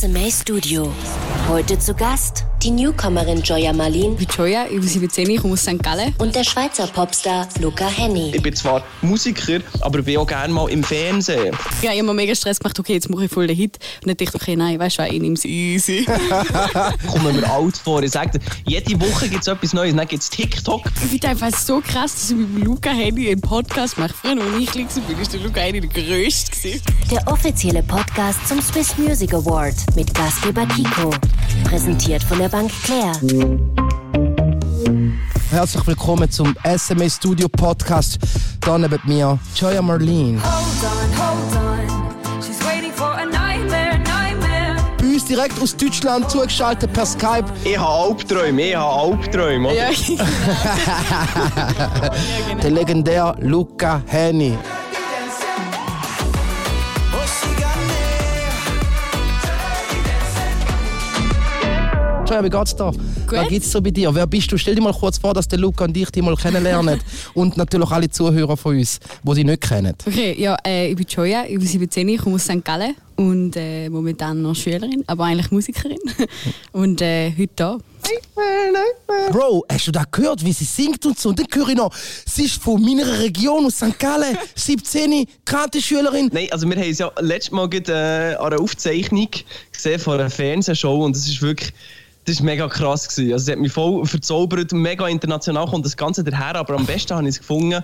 SMA Studio. Heute zu Gast die Newcomerin Joya Marlin. Ich bin Joya, ich bin 17, ich komme aus St. Gallen. Und der Schweizer Popstar Luca Henny. Ich bin zwar Musiker, aber bin auch gerne mal im Fernsehen. Ja, ich habe mir mega Stress gemacht, okay, jetzt mache ich voll den Hit. Und dann dachte ich, okay, nein, weißt du, ich nehme es easy. Kommen mir alt vor. Ich sage dir, jede Woche gibt es etwas Neues. Dann gibt es TikTok. Ich finde einfach so krass, dass ich mit Luca Henny einen Podcast mache. Früher, als ich klein war, ist der Luca Henny der Größte. Der offizielle Podcast zum Swiss Music Award mit Gastgeber Kiko. Präsentiert von der Bank Claire. Herzlich willkommen zum SMA Studio Podcast. Hier neben mir Joya Marlene. Hold on, hold on. She's waiting for a nightmare, nightmare. Bei uns direkt aus Deutschland zugeschaltet per Skype. Ich habe Albträume, ich habe Albträume. Oder? Ja, genau. Der legendäre Luca Henny. Wie geht's da? Was gibt's so bei dir? Wer bist du? Stell dir mal kurz vor, dass der Luca und ich dich mal kennenlernen. und natürlich alle Zuhörer von uns, die sie nicht kennen. Okay, ja, äh, ich bin Joya, ich bin 17, ich komme aus St. Gallen und äh, momentan noch Schülerin, aber eigentlich Musikerin. und äh, heute da. Bro, hast du da gehört, wie sie singt und so? Und dann höre ich noch, sie ist von meiner Region aus St. Gallen, 17, Kantenschülerin. Nein, also wir haben es ja letztes Mal gerade, äh, an einer Aufzeichnung gesehen von einer Fernsehshow und es ist wirklich das ist mega krass gewesen. Also es hat mich voll verzaubert, mega international kommt das Ganze daher, aber am besten habe ich es gefunden,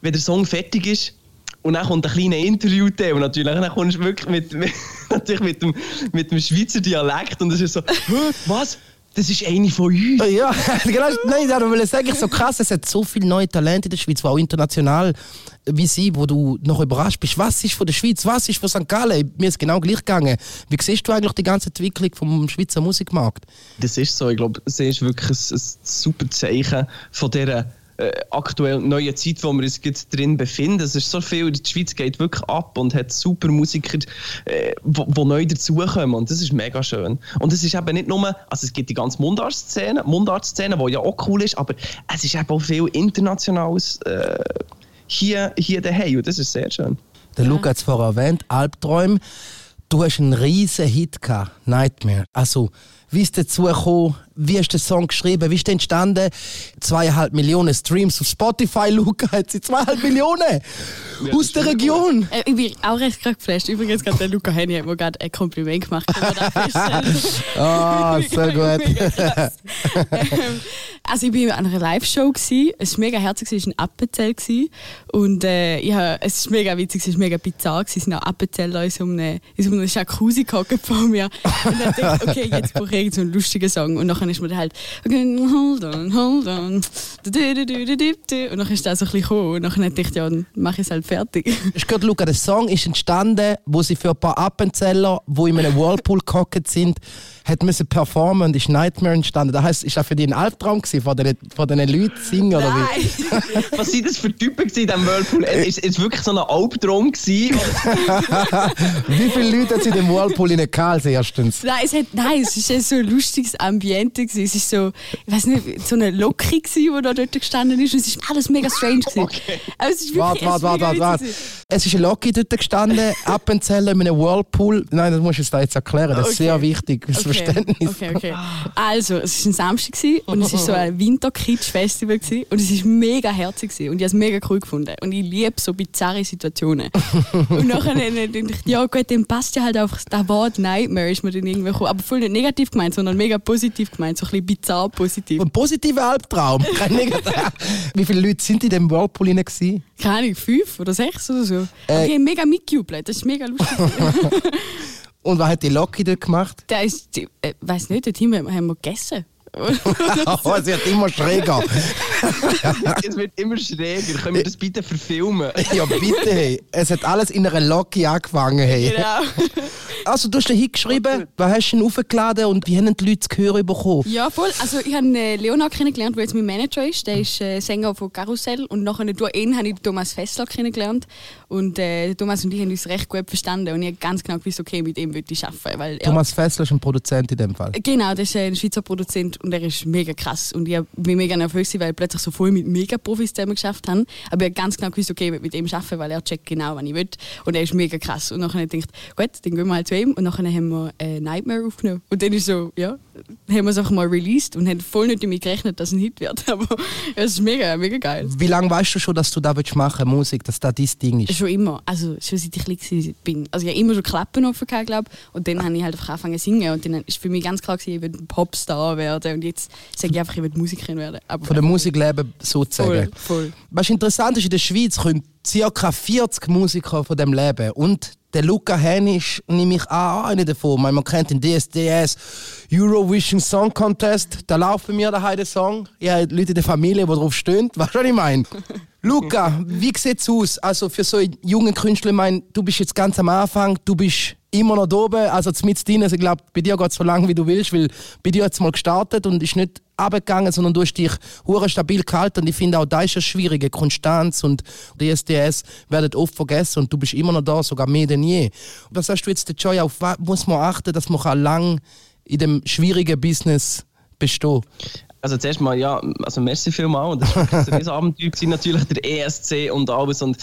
wenn der Song fertig ist und dann kommt ein kleiner interview und natürlich dann kommst du wirklich mit, mit, natürlich mit, dem, mit dem Schweizer Dialekt und es ist so, «Hä, was? Das ist eine von uns. Ja, genau. Nein, da will ich sagen, so krass, es hat so viele neue Talente in der Schweiz, auch international wie sie, wo du noch überrascht bist. Was ist von der Schweiz, was ist von St. Gallen? Mir ist genau gleich gegangen. Wie siehst du eigentlich die ganze Entwicklung vom Schweizer Musikmarkt? Das ist so. Ich glaube, es ist wirklich ein, ein super Zeichen von dieser äh, aktuell neuen Zeit, wo wir uns jetzt drin befinden. Es ist so viel, die Schweiz geht wirklich ab und hat super Musiker, äh, wo, wo neu dazukommen und das ist mega schön. Und es ist eben nicht nur, also es gibt die ganze Mundart-Szene, Mundart-Szene, die ja auch cool ist, aber es ist eben auch viel internationales äh, hier, hier daheim und das ist sehr schön. Der Luca hat es vorher erwähnt, Albträume. Du hast einen riesen Hit gehabt, Nightmare. Also, wie ist dazu gekommen? Wie hast du den Song geschrieben? Wie ist der entstanden? Zweieinhalb Millionen Streams auf Spotify, Luca hat sie zweieinhalb Millionen aus der Region. Äh, ich bin auch recht gerade geflasht. Übrigens, gerade der Luca Henny hat mir gerade ein Kompliment gemacht. Ah, sehr gut. Ähm, also ich war an einer Live-Show, gsi. es war mega herzig, es war ein Appenzell. gsi. Und äh, ich hab, es war mega witzig, es war mega bizarr. gsi. Es sind auch Appenzeller in so einem, in so einem Jacuzzi gehockt vor mir. Und dann dachte ich, okay, jetzt brauche ich so einen lustigen Song. Und dann ist dann halt, hold on, hold on. Und dann ist das so ein bisschen gekommen. Und dann dachte ich, ja, dann mache ich es halt fertig. Du gehört, Luca, der Song ist entstanden, wo sie für ein paar Appenzeller, die in einem Whirlpool gehockt sind, hat müssen performen und ist Nightmare entstanden. Das heisst, ist das für dich ein Albtraum gewesen, von diesen, von Leuten zu singen, oder wie? Nein! Was sind das für Typen gewesen in diesem Whirlpool? Es ist wirklich so ein Albtraum gewesen. Wie viele Leute hat sie in dem Whirlpool in als erstens? Nein, es, hat, nein, es ist so ein lustiges Ambiente. Gewesen. Es ist so, ich weiß nicht, so eine Locke, gewesen, die da dort gestanden ist. Und es ist alles mega strange. Gewesen. Okay. Aber es ist Warte, wirklich, warte, es ist warte, warte. warte. Es ist ein Loki dort gestanden, Appenzeller in einem Whirlpool. Nein, das musst du da jetzt erklären. Das ist Okay. sehr wichtig Okay, Verständnis. Okay, okay. Also, es war ein Samstag gewesen, und es war so ein Winter-Kitsch-Festival und es war mega herzig gewesen, und ich habe es mega cool gefunden. Und ich liebe so bizarre Situationen. und nachher dann dachte ich, ja gut, dann passt ja halt einfach das Wort Nightmare ist mir dann irgendwie gekommen. Aber voll nicht negativ gemeint, sondern mega positiv gemeint, so ein bisschen bizarr positiv. Ein positiver Albtraum. Kein negativer. Wie viele Leute sind in dem Whirlpool gewesen? Keine Ahnung, fünf oder sechs oder so. Äh. Ich habe mega mitgejubelt, das ist mega lustig. Und was hat die Loki dort gemacht? Der ist, ich äh, weiß nicht, dort haben wir, haben wir gegessen. oh, sie hat immer schräger. es wird immer schräger. Können wir das bitte verfilmen? ja, bitte. Hey. Es hat alles in einer Loki angefangen. Hey. genau. Also, du hast den Hit geschrieben, was hast du denn aufgeladen und wie haben die Leute zu hören bekommen? Ja, voll. Also ich habe äh, Leonard kennengelernt, der jetzt mein Manager ist. Der ist äh, Sänger von Karussell. Und nachher durch ihn habe ich Thomas Fessler kennengelernt. Und äh, Thomas und ich haben uns recht gut verstanden. Und ich habe ganz genau gewusst, okay, mit ihm würde ich arbeiten. Weil, ja, Thomas Fessler ist ein Produzent in dem Fall. Genau, das ist äh, ein Schweizer Produzent. Und er ist mega krass. Und ich bin mega nervös, weil ich plötzlich so voll mit Mega-Profis zusammen geschafft habe. Aber ich habe ganz genau gewusst, okay, ich mit ihm arbeiten, weil er checkt genau, was ich will. Und er ist mega krass. Und dann habe ich gedacht, gut, dann gehen wir halt zu ihm. Und dann haben wir äh, Nightmare aufgenommen. Und dann ist so, ja, haben wir es einfach mal released und haben voll nicht damit gerechnet, dass es ein Hit wird. Aber es ist mega, mega geil. Wie lange weißt du schon, dass du da willst machen Musik, dass das dein Ding ist? Schon immer. Also schon seit ich klein bin. Also ich habe immer schon Klappen offen gehabt, glaube Und dann habe ich halt einfach angefangen zu singen. Und dann ist für mich ganz klar gewesen, ich will ein Popstar werden. Und jetzt sage ich einfach, ich will Musikerin werden. Aber Von der Musik leben sozusagen. Voll, voll. Was interessant ist, in der Schweiz kommen ca. 40 Musiker von dem leben. Und der Luca Hennisch nehme ich auch einer davon. Man kennt den DSDS Eurovision Song Contest. Da läuft bei mir daheim der Song. Habe Leute in der Familie, die drauf stehen. Weißt du, was ich meine? Luca, wie sieht's aus? Also für so einen jungen Künstler, ich meine, du bist jetzt ganz am Anfang, du bist immer noch oben, also mit drin. Also ich glaube, bei dir geht es so lange, wie du willst, weil bei dir hat es mal gestartet und ist nicht abgegangen, sondern du hast dich hure stabil gehalten. Und ich finde auch, da ist ja schwierige Konstanz und die SDS werden oft vergessen und du bist immer noch da, sogar mehr denn je. Was hast du jetzt, Joy, auf was muss man achten, dass man lang in dem schwierigen Business bestehen Also zuerst mal, ja, also merci vielmal. Und das war ein Abenteuer, natürlich der ESC und alles. Und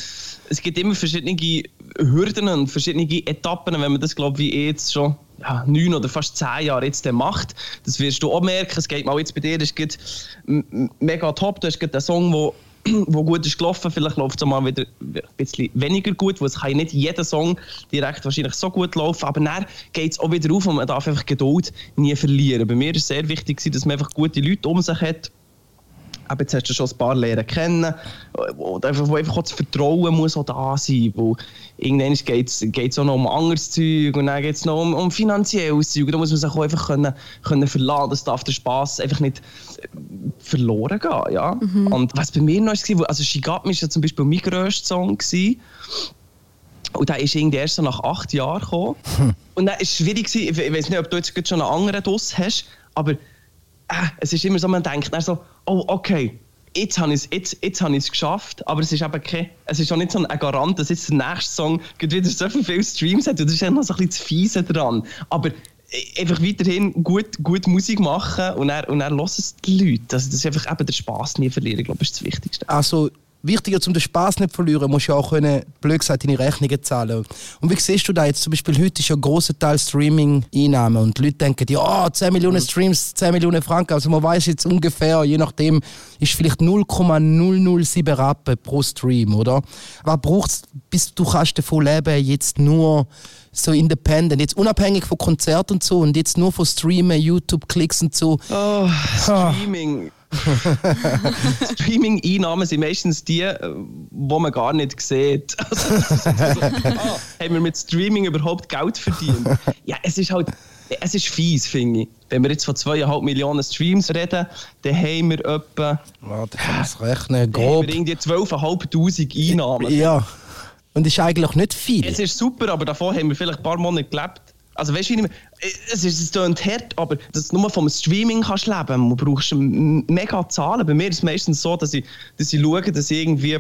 es gibt immer verschiedene Hürden und verschiedene Etappen, wenn man das, glaube ich, jetzt schon ja, neun oder fast zehn Jahre jetzt macht. Das wirst du auch merken. Es geht mal jetzt bei dir, das ist mega top. Du hast gerade einen Song, wo gut ist gelaufen, vielleicht läuft es mal wieder ein bisschen weniger gut, weil es kann nicht jeder Song direkt wahrscheinlich so gut laufen, aber dann geht es auch wieder auf und man darf einfach Geduld nie verlieren. Bei mir ist es sehr wichtig, dass man einfach gute Leute um sich hat, aber jetzt hast du schon ein paar lernen kennen, wo einfach, wo einfach auch das Vertrauen muss auch da sein, wo irgendwann geht es auch noch um anderes Zeug und dann geht es noch um, um finanzielles Zeug, da muss man sich auch einfach können, können verlassen, das darf der Spass einfach nicht verloren gehen, ja. Und was bei mir noch war, also Shigami war ja zum Beispiel mein grösster Song gewesen. Und der ist irgendwie erst so nach acht Jahren gekommen. Und dann war es schwierig, gewesen. ich weiß nicht, ob du jetzt schon einen anderen Doss hast, aber äh, es ist immer so, man denkt dann so, oh, okay, jetzt habe ich es jetzt, jetzt geschafft, aber es ist eben kein, es ist auch nicht so ein Garant, dass jetzt der nächste Song wieder so viele Streams hat. Und das ist noch so ein bisschen zu fiese dran. Aber äh, einfach weiterhin gut, gut Musik machen und dann, und hören es die Leute. Also das ist einfach eben der Spass nie verlieren, ich glaube, das ist das Wichtigste. Also wichtiger, um den Spaß nicht zu verlieren, musst du ja auch können, blöd gesagt, deine Rechnungen zahlen. Und wie siehst du da jetzt? Zum Beispiel heute ist ja ein grosser Teil Streaming-Einnahmen und die Leute denken, ja, 10 Millionen Streams, 10 Millionen Franken. Also man weiß jetzt ungefähr, je nachdem, ist vielleicht 0,007 Rappen pro Stream, oder? Was braucht es, bis du kannst davon leben, jetzt nur so independent, jetzt unabhängig von Konzerten und so und jetzt nur von Streamen, YouTube-Klicks und so. Oh, Streaming. Streaming-Einnahmen sind meistens die, äh, wo man gar nicht sieht. Also, das so, ah, haben wir mit Streaming überhaupt Geld verdient? Ja, es ist halt, es ist fies, finde ich. Wenn wir jetzt von zweieinhalb Millionen Streams reden, dann haben wir etwa Warte, man es rechnen, dann haben grob. wir irgendwie 12'500 Einnahmen. Ja. Und ist eigentlich nicht viel. Es ist super, aber davon haben wir vielleicht ein paar Monate gelebt. Also weißt du, wie ich meine? es ist es klingt hart, aber dass du nur vom Streaming kannst leben, du brauchst mega Zahlen. Bei mir ist es meistens so, dass ich, dass ich schaue, dass ich irgendwie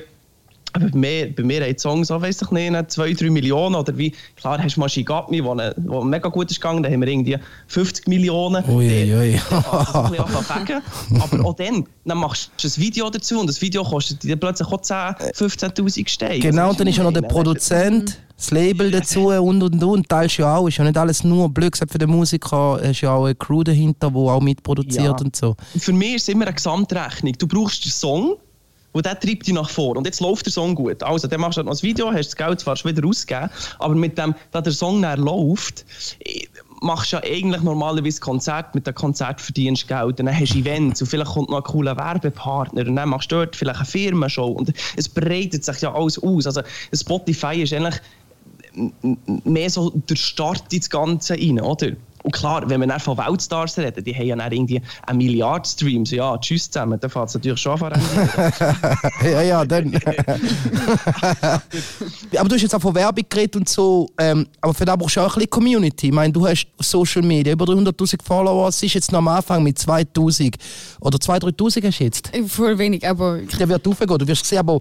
aber bei mir, bei mir haben Songs auch, weiss ich nicht, 2, 3 Millionen oder wie, klar hast du mal Shigami, wo, ne- wo mega gut ist gegangen, da haben wir irgendwie 50 Millionen. Ui, ui, ui. Ja, das ein bisschen anfangen. Aber auch dann, dann machst du ein Video dazu und das Video kostet dir plötzlich auch 10, 15'000 Steine. Genau, Also, dann ist ja noch der Produzent, das Label dazu und und und. Teilst ja auch. Ist ja nicht alles nur blöd gesagt für den Musiker. Es ist ja auch eine Crew dahinter, die auch mitproduziert Ja. und so. Für mich ist es immer eine Gesamtrechnung. Du brauchst den Song, und der treibt dich nach vor. Und jetzt läuft der Song gut. Also, dann machst du halt noch ein Video, hast das Geld zwar schon wieder ausgegeben, aber mit dem, da der Song dann läuft, machst du ja eigentlich normalerweise Konzert, mit dem Konzert verdienst du Geld, und dann hast du Events und vielleicht kommt noch ein cooler Werbepartner und dann machst du dort vielleicht eine Firmenshow und es breitet sich ja alles aus. Also Spotify ist eigentlich mehr so der Start ins Ganze rein, oder? Und klar, wenn wir dann von Weltstars reden, die haben ja dann irgendwie eine Milliarde Streams. Ja, tschüss zusammen, dann fällt es natürlich schon an. ja, ja, dann. aber du hast jetzt auch von Werbung geredet und so. Ähm, aber für das brauchst du auch ein bisschen Community. Ich meine, du hast Social Media, über 300.000 Follower. Es ist jetzt noch am Anfang mit 2.000 oder 2.000, 3.000 hast du jetzt. Voll wenig, aber ich- Der wird aufgehen, du wirst sehen. Aber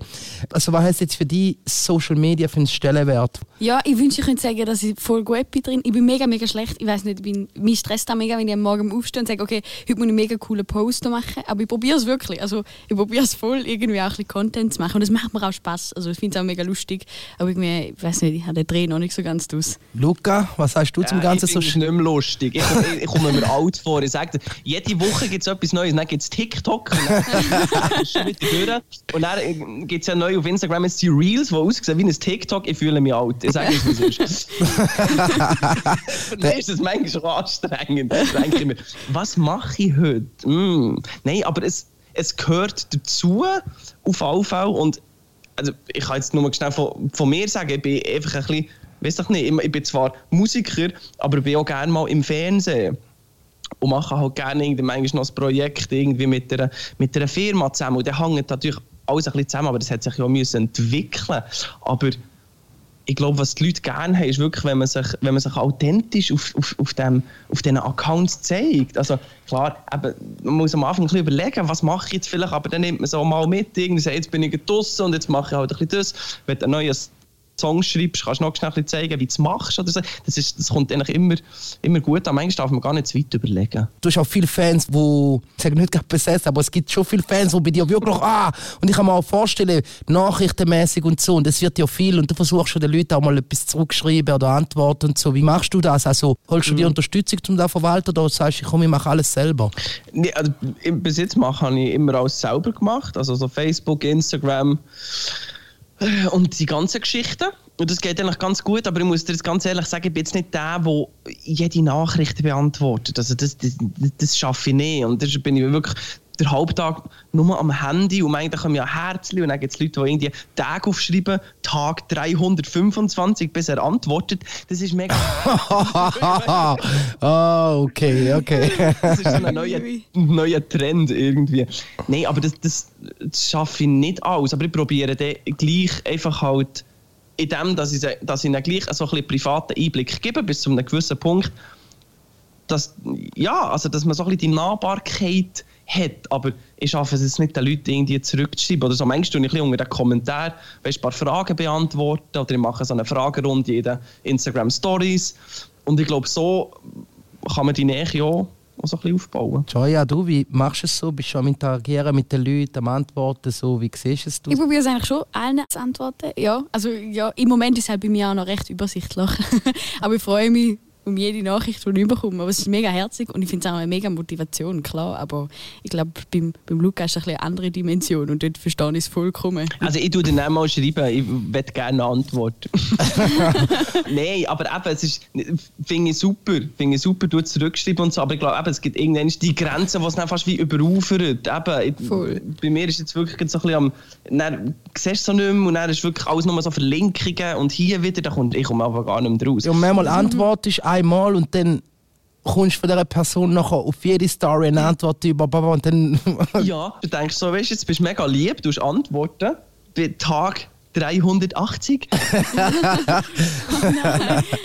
also, was heißt jetzt für dich Social Media für einen Stellenwert? ja, ich wünschte, ich könnte sagen, dass ich voll gut bin drin. Ich bin mega, mega schlecht. Ich weiß nicht, ich bin mich stresst das mega, wenn ich am Morgen aufstehe und sage, okay, heute muss ich einen mega coolen Poster machen. Aber ich probiere es wirklich. Also ich probiere es voll, irgendwie auch ein bisschen Content zu machen. Und das macht mir auch Spaß. Also ich finde es auch mega lustig. Aber irgendwie, ich weiß nicht, ich habe den Dreh noch nicht so ganz aus. Luca, was sagst du zum Ganzen ich so es nicht mehr lustig. Ich, komme- ich, ich komme mir alt vor. Ich sage jede Woche gibt es etwas Neues. Dann gibt es TikTok. Und dann ist schon wieder durch. Und dann gibt es ja neu auf Instagram jetzt die Reels, die aussehen wie ein TikTok. Ich fühle mich alt. Ich sage es, wie es ist. Mich ist das manchmal anstrengend. Denke ich mir, was mache ich heute? Mm. Nein, aber es, es gehört dazu, auf alle Fälle. Und also ich kann jetzt nur mal schnell von, von mir sagen, ich bin einfach ein bisschen, weiß doch nicht, ich bin zwar Musiker, aber ich bin auch gerne mal im Fernsehen. Und mache halt gerne manchmal noch ein Projekt irgendwie mit einer, mit Firma zusammen. Und dann hängt natürlich alles ein bisschen zusammen, aber das hat sich ja müssen entwickeln. Aber ich glaube, was die Leute gerne haben, ist wirklich, wenn man sich, wenn man sich authentisch auf, auf, auf, dem, auf diesen Accounts zeigt. Also klar, eben, man muss am Anfang ein bisschen überlegen, was mache ich jetzt vielleicht, aber dann nimmt man auch mal mit. Irgendwie sagt, jetzt bin ich draußen und jetzt mache ich halt ein bisschen das. Wenn du ein neues Song schreibst, kannst du noch schnell ein bisschen zeigen, wie du es machst. Oder so. das, ist, das kommt eigentlich immer, immer gut an. Manchmal darf man gar nicht zu weit überlegen. Du hast auch viele Fans, die, ich sage nicht gerade besessen, aber es gibt schon viele Fans, die bei dir wirklich, ah, und ich kann mir auch vorstellen, nachrichtenmäßig und so, und es wird ja viel, und du versuchst schon den Leuten auch mal etwas zurückschreiben oder antworten und so. Wie machst du das? Also, holst du dir Unterstützung, um das zu verwalten, oder sagst du, komm, ich mache alles selber? Nee, also, im Besitz mache habe ich immer alles selber gemacht. Also so Facebook, Instagram und die ganzen Geschichten. Und das geht eigentlich ganz gut, aber ich muss dir jetzt ganz ehrlich sagen, ich bin jetzt nicht der, der jede Nachricht beantwortet. Also das, das, das schaffe ich nicht. Und da bin ich wirklich den Haupttag nur am Handy und eigentlich kommen ja Herzchen und dann gibt es Leute, die irgendwie Tag aufschreiben, Tag 325, bis er antwortet. Das ist mega... oh, okay, okay. Das ist so ein neuer, neuer Trend irgendwie. Nein, aber das, das, das schaffe ich nicht aus. Aber ich probiere dann gleich einfach halt in dem, dass ich, dass ich ihnen gleich so ein bisschen privaten Einblick gebe, bis zu einem gewissen Punkt, dass, ja, also, dass man so ein bisschen die Nahbarkeit hat. Aber ich schaffe es jetzt nicht, den Leuten irgendwie zurückzuschreiben. Oder so manchmal tue ich ein bisschen unter den Kommentar weißt, ein paar Fragen beantworten oder ich mache so eine Fragerunde in den Instagram Stories. Und ich glaube, so kann man die Nähe ja auch so ein bisschen aufbauen. Joya, du, wie machst du es so? Bist du am Interagieren mit den Leuten, am Antworten, so? Wie siehst du es? Ich probiere es eigentlich schon, allen zu antworten. Ja, also ja, im Moment ist es halt bei mir auch noch recht übersichtlich. Aber ich freue mich um jede Nachricht, die ich bekomme. Aber es ist mega herzig und ich finde es auch eine mega Motivation, klar. Aber ich glaube, beim, beim Luca ist es eine bisschen andere Dimension und dort verstehe ich es vollkommen. Also ich tue dann auch mal schreiben, ich möchte gerne eine Antwort. Nein, aber eben, es ist, finde ich super, finde ich super, du zurückschreiben und so, aber ich glaube, eben, es gibt irgendwann die Grenze, die es dann fast wie überufert. Eben, ich, Voll. Bei mir ist jetzt wirklich so ein bisschen am, dann siehst du es so nicht mehr und dann ist wirklich alles nur so Verlinkungen und hier wieder, da kommt, ich komme einfach gar nicht mehr raus. Ja, und manchmal antwortest du einmal und dann kommst du von dieser Person nachher auf jede Story eine Antwort über baba, und dann Ja, du denkst so, weißt du, jetzt bist du mega lieb, du hast Antworten bei Tag 380.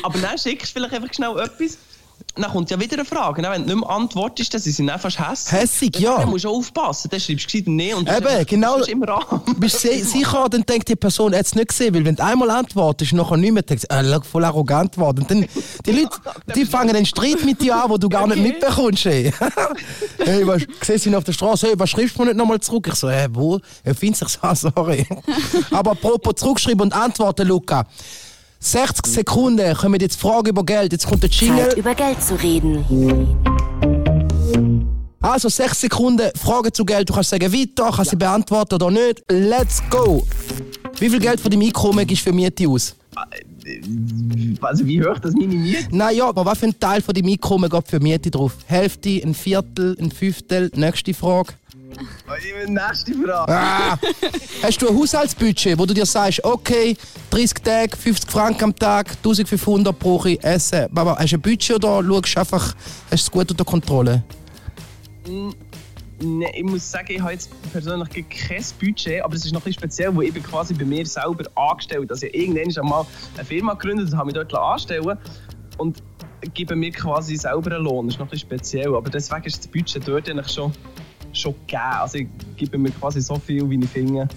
Aber dann schickst du vielleicht einfach schnell etwas. Dann kommt ja wieder eine Frage. Dann, wenn du nicht mehr antwortest, dann sind sie dann fast hässlich. Hässig, ja. Dann musst du auch aufpassen. Dann schreibst du gescheit Nein und Eben, du genau. bist immer an. bist du si- sicher, dann denkt die Person, er es nicht gesehen, weil wenn du einmal antwortest, nachher nicht mehr denkst, äh, voll arrogant geworden. Dann, die Leute, die fangen einen Streit mit dir an, wo du gar nicht mitbekommst. Ey, hey, was, siehst du ihn auf der Straße, hey, was schreibst du mir nicht nochmal zurück? Ich so, hey, wo? Er findet sich so, sorry. Aber apropos zurückschreiben und antworten, Luca. 60 Sekunden, kommen jetzt Fragen über Geld, jetzt kommt der Jingle. Zeit über Geld zu reden. Also 6 Sekunden, Frage zu Geld. Du kannst sagen, weiter, kannst sie beantworten oder nicht. Let's go! Wie viel Geld von deinem Einkommen gibst du für Miete aus? Also wie hoch das meine Miete? Naja, aber was für ein Teil von deinem Einkommen geht für Miete drauf? Hälfte, ein Viertel, ein Fünftel? Nächste Frage. Nächste Frage. Ah. Hast du ein Haushaltsbudget, wo du dir sagst, okay, 30 Tage, 50 Franken am Tag, 1500 brauche ich essen. Aber hast du ein Budget oder schaust du einfach, hast du es gut unter Kontrolle? Nee, ich muss sagen, ich habe jetzt persönlich kein Budget, aber es ist noch ein speziell, wo ich bin quasi bei mir selber angestellt. Also ich irgendwann einmal eine Firma gegründet und habe mich dort anstellen und gebe mir quasi selber einen Lohn. Das ist noch ein speziell, aber deswegen ist das Budget dort eigentlich schon, schon gegeben. Also ich gebe mir quasi so viel, wie ich finde,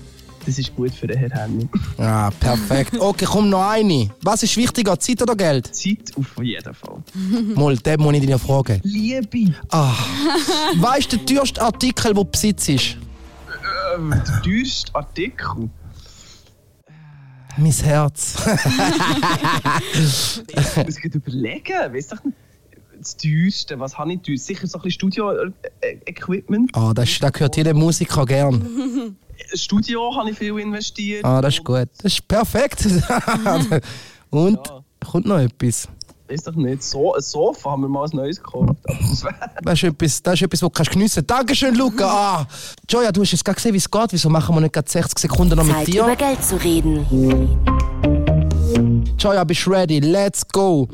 Das ist gut für den Herrn Henning. Ah, perfekt. Okay, komm noch eine. Was ist wichtiger, Zeit oder Geld? Zeit auf jeden Fall. Mal, den muss ich dir fragen. Liebe, Ah. Was ist der teuerste Artikel, den du besitzt? ähm, der teuerste Artikel. Mein Herz. Ich muss gerade überlegen. Doch nicht. Das teuerste, was habe ich teuer? Sicher so ein bisschen Studio-Equipment. Ah, das, das gehört jedem Musiker gern. Studio habe ich viel investiert. Ah, das ist gut. Das ist perfekt. Und Ja. kommt noch etwas. Weiß doch nicht. So, ein Sofa haben wir mal ein neues gekauft. Das ist etwas, das ist etwas, was du kannst geniessen kannst. Dankeschön, Luca. Ah. Joya, du hast jetzt gerade gesehen, wie es geht. Wieso machen wir nicht gerade 60 Sekunden noch mit Zeit über dir? Geld zu reden. Joya, bist du ready? Let's go.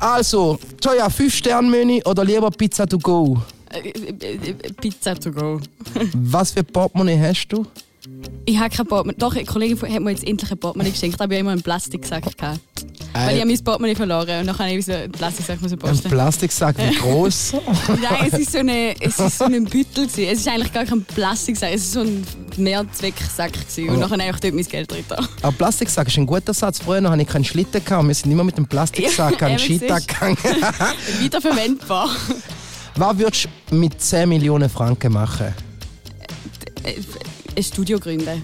Also, Joya, 5 Sterne Menü oder lieber Pizza to go? Äh, äh, äh, Pizza to go. Was für Portemonnaie hast du? Ich habe kein Portemonnaie. Doch, eine Kollegin hat mir jetzt endlich ein Portemonnaie geschenkt. Da habe ich immer einen Plastiksack gehabt. Weil ich habe mein Portemonnaie verloren und dann habe ich so einen Plastiksack müssen Ein posten. Plastiksack, wie groß? Nein, es ist so, eine, es ist so ein Büttel. Gewesen. Es ist eigentlich gar kein Plastiksack, es ist so ein Mehrzwecksack. Gewesen. Und Oh. nachher habe ich dort mein Geld drin. Aber Plastiksack ist ein guter Satz. Früher hatte ich keinen Schlitten. Gehabt. Wir sind immer mit dem Plastiksack an den Skitag gegangen. Wiederverwendbar. Was würdest du mit 10 Millionen Franken machen? Ein Studio gründen.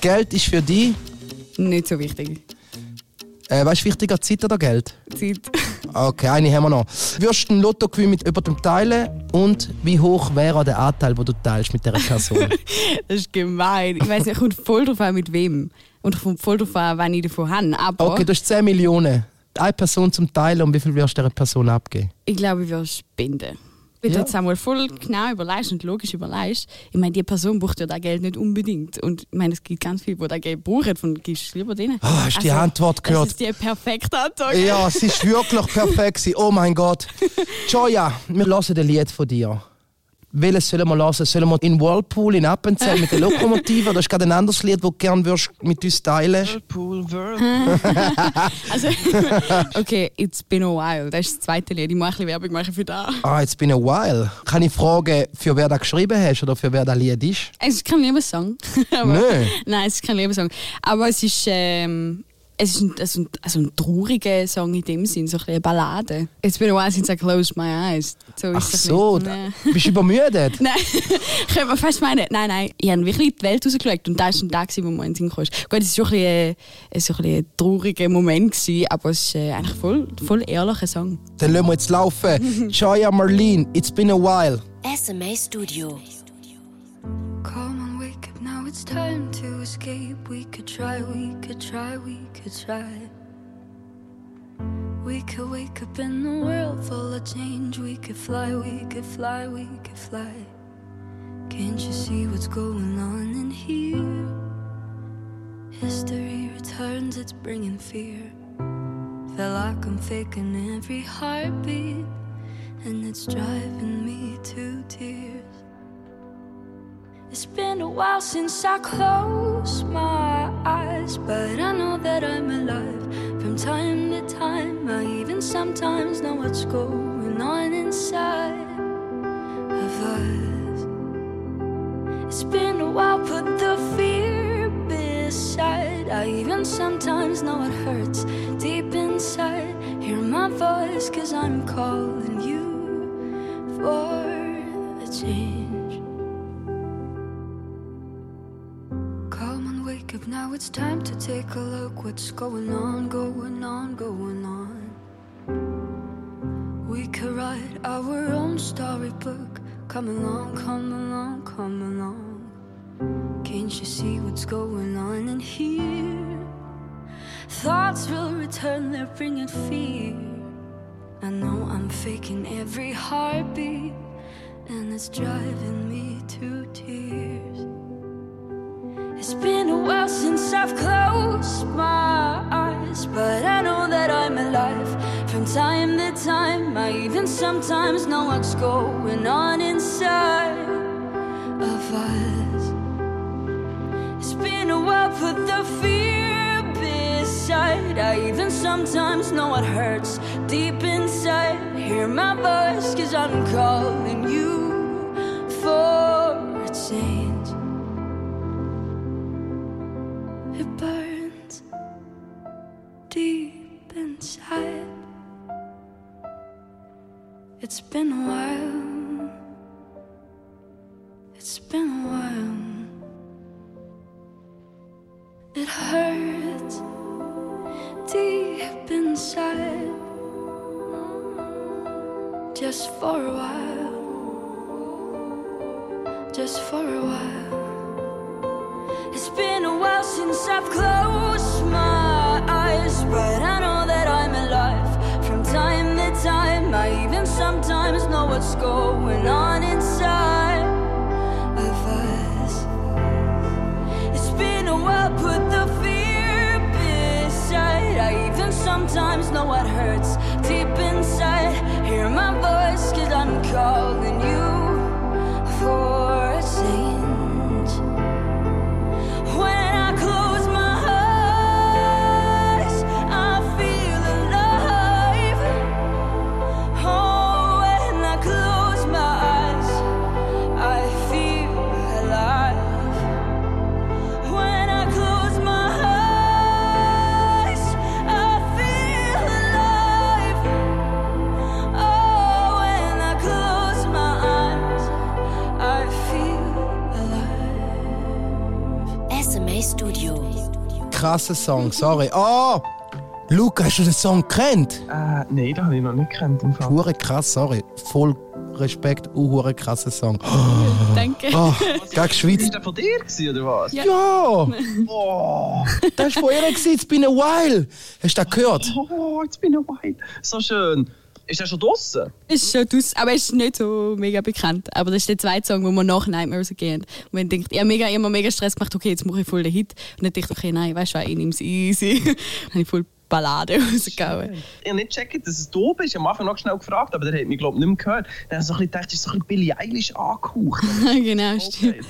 Geld ist für dich. Nicht so wichtig. Äh, was ist wichtiger, Zeit oder Geld? Zeit. Okay, eine haben wir noch. Würdest du ein Lottogewinn mit jemandem teilen? Und wie hoch wäre der Anteil, den du teilst mit dieser Person? Das ist gemein. Ich weiß nicht, kommt voll drauf an, mit wem. Und kommt voll drauf an, wann ich davon habe. Aber Okay, du hast 10 Millionen. Eine Person zum Teilen und wie viel wirst du dieser Person abgeben? ich glaube, ich würde spenden. Wenn Ja. du jetzt einmal voll genau überlegst und logisch überlegst, ich meine, die Person braucht ja das Geld nicht unbedingt. Und ich meine, es gibt ganz viele, die das Geld brauchen, von gibst du lieber denen. Ah, hast du die Antwort gehört? Das ist die perfekte Antwort. Ja, es ist wirklich perfekt. Oh mein Gott. Joya, wir hören ein Lied von dir. Welches sollen wir hören? Sollen wir in Whirlpool in Appenzell mit der Lokomotive? Oder ist gerade ein anderes Lied, das du gerne würdest mit uns teilen Whirlpool, Whirlpool. Also, okay, It's Been a While. Das ist das zweite Lied. Ich muss ein bisschen Werbung machen für das. Ah, it's been a while. Kann ich fragen, für wer das geschrieben hast oder für wer das Lied ist? Es ist kein Liebessong. Nein. Nein, es ist kein Liebessong. Aber es ist, ähm, es ist ein, also ein, also ein trauriger Song in dem Sinn, so ein bisschen eine Ballade. It's been a while since I closed my eyes. So Ach so, da, bist du übermüdet? Nein, könnte man fast meinen. Nein, nein, ich habe wirklich die Welt rausgeschaut und da war ein Tag, wo man in den Sinn kam. Gut, es war schon ein, bisschen, so ein, ein trauriger Moment, gewesen, aber es ist äh, eigentlich voll, voll ehrlicher Song. Dann lassen wir jetzt laufen. Joya Marlene, it's been a while. SMA Studio. Come on, wake up now, it's time to escape. We could try, we could try, we could try. We could wake up in a world full of change. We could fly, we could fly, we could fly. Can't you see what's going on in here? History returns, it's bringing fear. Feel like I'm faking every heartbeat, and it's driving me to tears. It's been a while since I closed my eyes, but I know that I'm alive from time to time. I even sometimes know what's going on inside of us. It's been a while, put the fear beside. I even sometimes know it hurts deep inside. Hear my voice, cause I'm calling you for a change. It's time to take a look. What's going on, going on, going on? We could write our own storybook. Come along, come along, come along. Can't you see what's going on in here? Thoughts will return, they're bringing fear. I know I'm faking every heartbeat, and it's driving me to tears. It's been a while since I've closed my eyes, but I know that I'm alive from time to time. I even sometimes know what's going on inside of us. It's been a while, put the fear beside. I even sometimes know it hurts deep inside. Hear my voice, cause I'm calling you for a change. it burns deep inside. It's been a while. What hurts Krasser Song, sorry. Oh! Luca, hast du den Song gekannt? Äh, nein, das habe ich noch nicht Fall. Hure krass, sorry. Voll Respekt, uh, hure krasser Song. Danke. Oh, gegen Schweiz. Ist der von dir gewesen, oder was? Ja. Ja! Oh, Das war von ihr, gewesen, it's been a while. Hast du das gehört? oh, it's been a while. So schön. Ist der schon draußen? Ist schon aus, aber ist nicht so mega bekannt. Aber das ist der zweite Song, wo wir nach Nightmares gehen. Und wenn denkt, ich habe mega, immer mega Stress gemacht, okay, jetzt mache ich voll den Hit. Und dann dachte ich, okay, nein, weißt du, ich nehme es easy. dann habe ich voll Ballade rausgehauen. Ich habe nicht gecheckt, dass es du bist. Ich habe am Anfang noch schnell gefragt, aber der hat mich, glaube ich, nicht mehr gehört. Dann habe ich so ein bisschen gedacht, das ist so ein bisschen Billie Eilish angehaucht. genau, stimmt.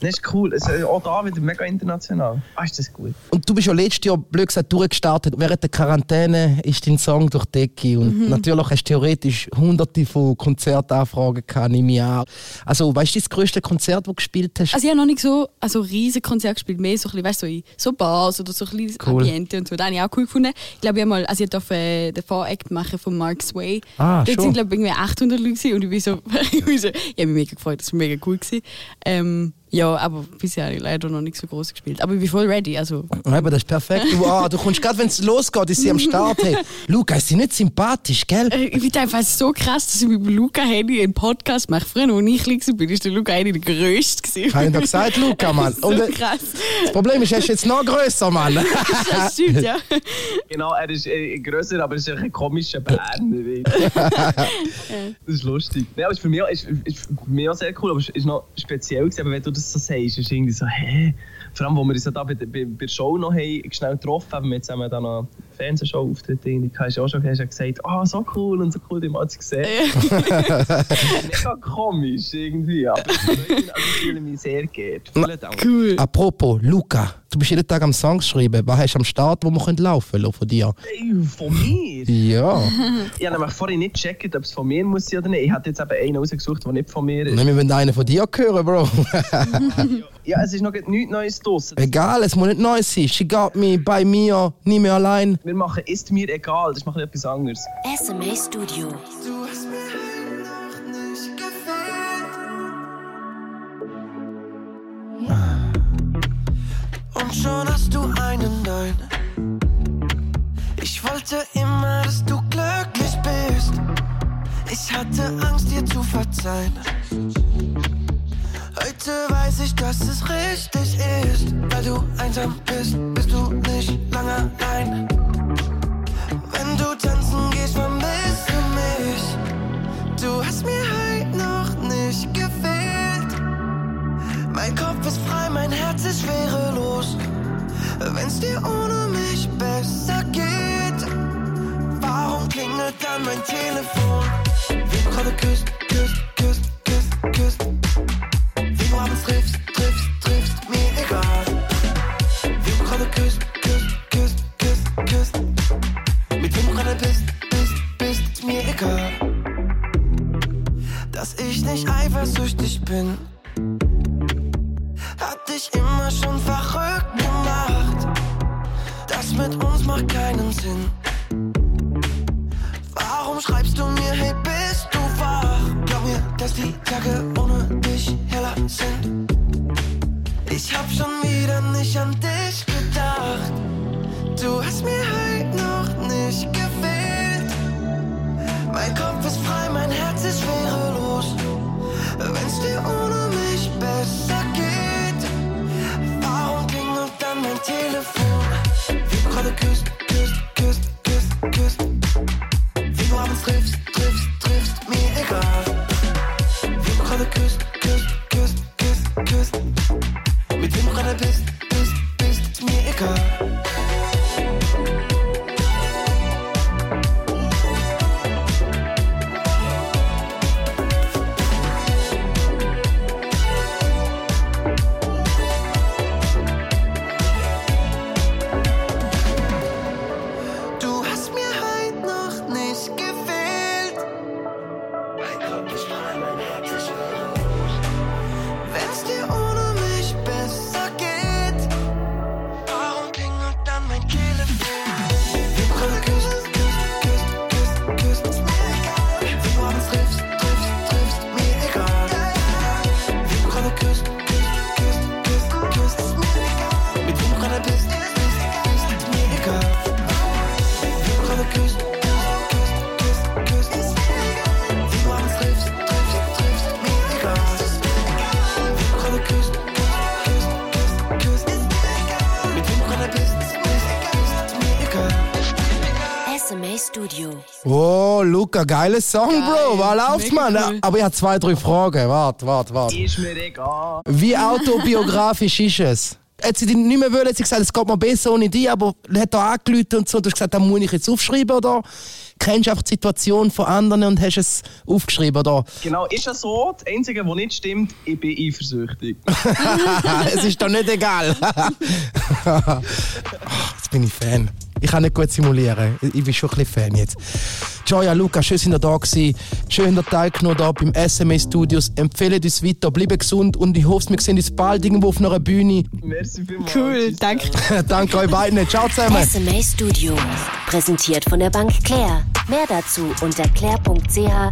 Das ist cool. Es auch da wieder mega international. Ah, ist das gut. Und du bist ja letztes Jahr, blöd gesagt, durchgestartet. Während der Quarantäne ist dein Song durch die Decke. Und natürlich hast du theoretisch hunderte von Konzertanfragen gehabt im Jahr. Also, weißt du, das grösste Konzert, das du gespielt hast? Also ich habe noch nicht so also riesen Konzert gespielt, mehr so ein bisschen, weißt, so in so Bars oder so ein bisschen Cool. Ambiente und so. Das habe ich auch cool gefunden. Ich glaube, ich habe mal, also ich durfte äh, den Voract machen von Mark Sway. Ah, Dort schon. sind glaube ich irgendwie 800 Leute und ich bin so, ich, bin so, ich habe mich mega gefreut, das war mega cool gewesen. Ähm, ja, aber bisher habe ich leider noch nicht so groß gespielt. Aber ich bin voll ready, also Ja, aber das ist perfekt. Du, ah, du kommst gerade, wenn es losgeht, ist sie am Start. Hey. Luca, ist sie nicht sympathisch, gell? Äh, Ich finde einfach so krass, dass ich mit dem Luca Henny einen Podcast mache. Früher, als ich klein war, bin, ist der Luca Henny der Größte. gewesen. Habe ich doch gesagt, Luca, Mann. so Und, äh, krass. das Problem ist, er ist jetzt noch grösser, Mann. Das stimmt, ja. Genau, er ist äh, grösser, aber er ist ein komischer Berner. das ist lustig. Ja, aber ist für mich, auch- ist, ist für mich auch sehr cool, aber es ist noch speziell gewesen, aber wenn du das so sagst, ist irgendwie so, hä? Vor allem, wo wir uns ja da bei, bei, bei der Show noch haben, schnell getroffen haben, wir zusammen dann noch Fernsehshow-Auftritt drin, hast du auch schon hast du gesagt, ah, so cool und so cool, die mal zu sehen. Mega komisch irgendwie, aber ich fühle mich sehr geehrt. Vielen Dank. Cool. Apropos, Luca, du bist jeden Tag am Songs schreiben. Was hast du am Start, wo wir laufen können von dir? Ey, von mir? Ja. Ich habe nämlich vorhin nicht gecheckt, ob es von mir muss sein oder nicht. Ich hatte jetzt eben einen rausgesucht, der nicht von mir ist. Nein, wir wollen einen von dir hören, Bro. Ja, es ist noch nichts Neues draussen. Egal, es muss nicht neu sein. She got me, bei mir, nie mehr allein. Wir machen «Ist mir egal», das ist etwas anderes. SMA Studio. Du hast mir noch nicht gefehlt. Und schon hast du einen Nein. Ich wollte immer, dass du glücklich bist. Ich hatte Angst, dir zu verzeihen. Heute weiß ich, dass es richtig ist. Weil du einsam bist, bist du nicht Oh, Luca, geiler Song, Bro. Was läuft, man? cool. Aber ich habe zwei, drei Fragen. Warte, warte, warte. Ist mir egal. Wie autobiografisch ist es? Hat sie dich nicht mehr wollen, hat sie gesagt, es geht mir besser ohne dich, aber hat da angerufen und so, und du hast gesagt, das muss ich jetzt aufschreiben, oder? Kennst du einfach die Situation von anderen und hast es aufgeschrieben, oder? Genau, ist ja so. Das Einzige, was nicht stimmt, ich bin eifersüchtig. es ist doch nicht egal. Jetzt bin ich Fan. Ich kann nicht gut simulieren. Ich bin schon ein bisschen Fan jetzt. Joya, Luca, schön sind ihr da gewesen. Schön, dass ihr teilgenommen habt beim SMA Studios. Empfehlt uns weiter, bleibt gesund und ich hoffe, wir sehen uns bald irgendwo auf einer Bühne. Merci vielmals. Cool, danke. Danke euch beiden. Ciao zusammen. SMA Studio. Präsentiert von der Bank Claire. Mehr dazu unter claire.ch/sma.